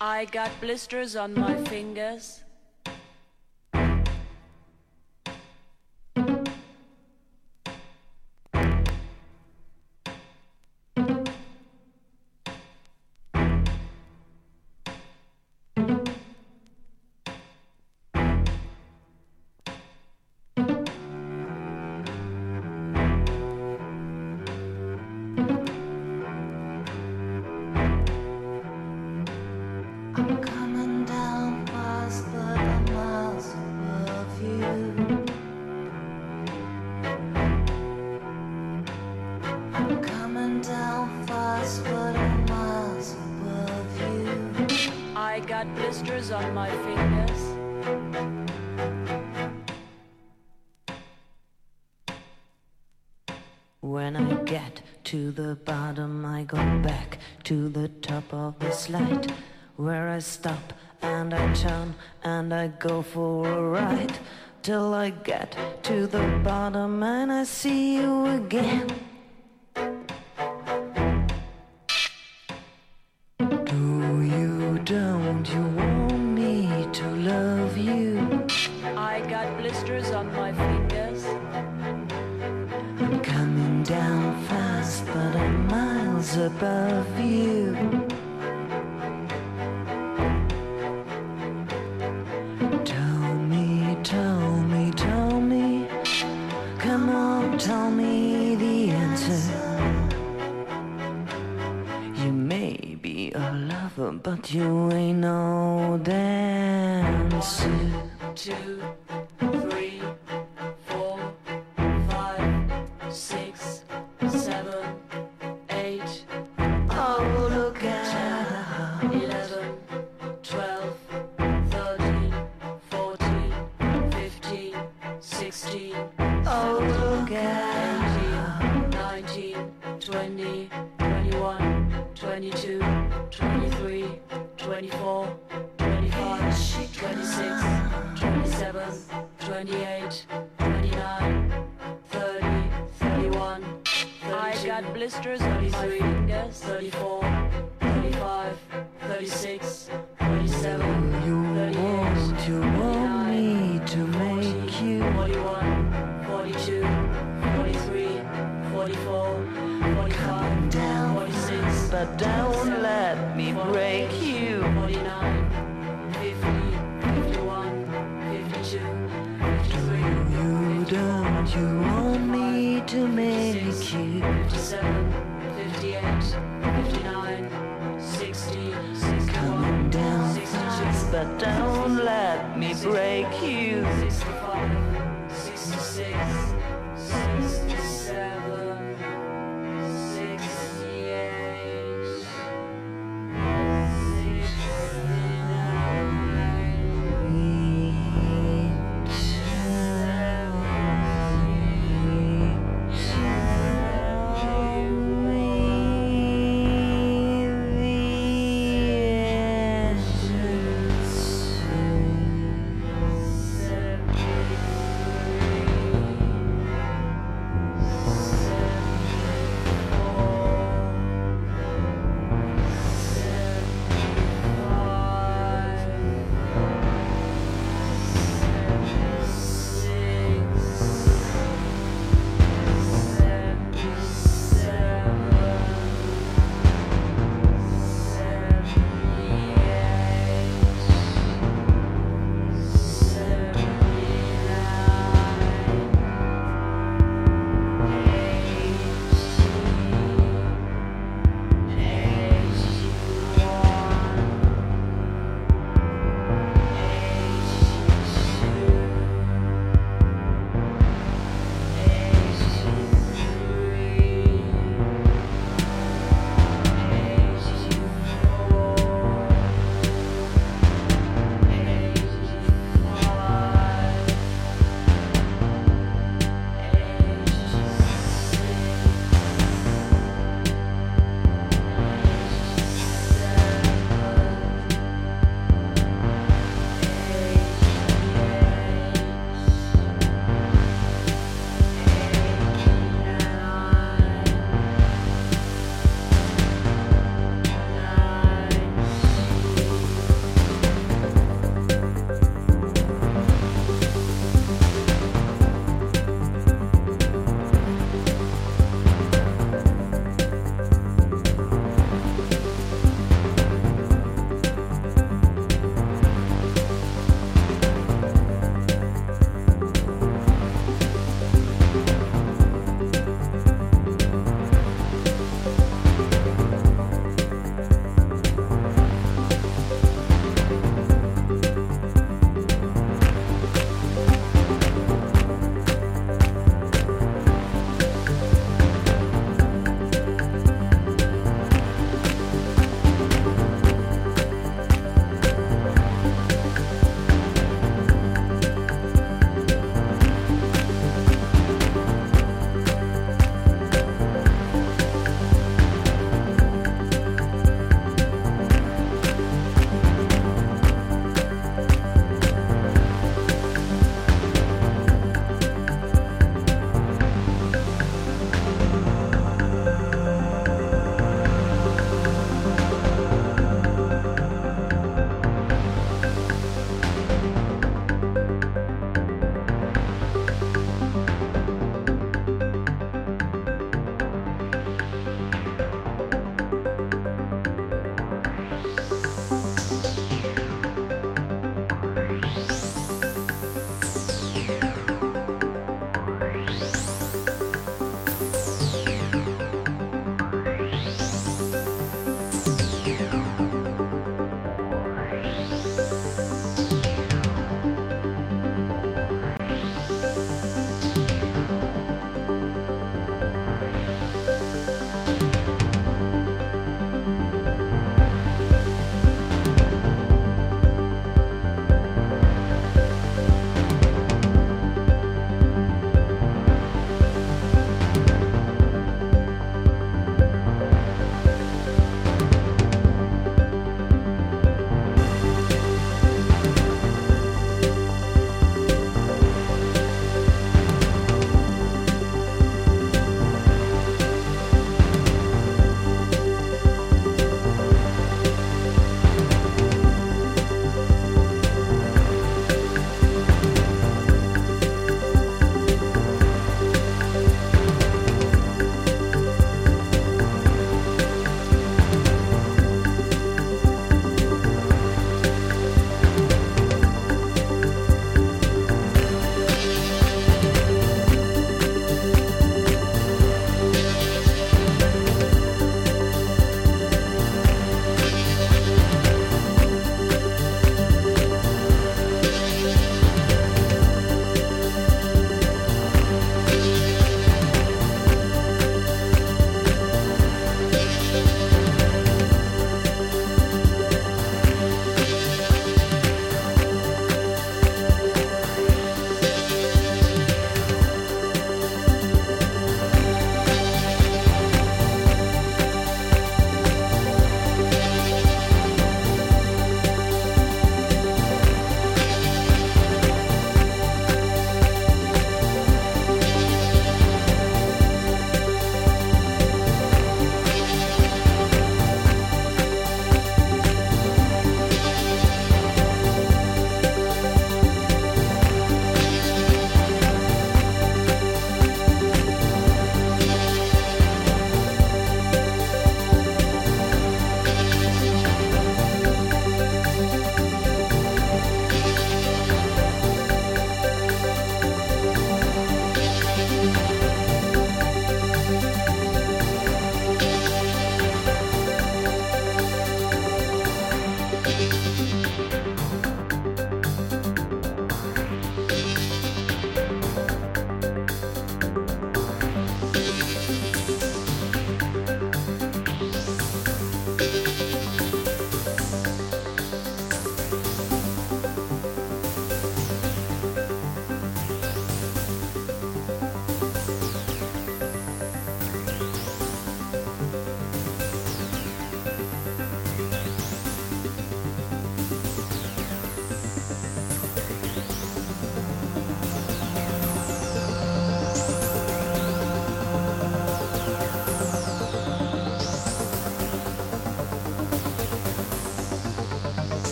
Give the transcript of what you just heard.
I got blisters on my fingers. top of this light where I stop and I turn and I go for a ride till I get to the bottom and I see you again. above you. Tell me, tell me, tell me. Come on, tell me the answer. You may be a lover, but you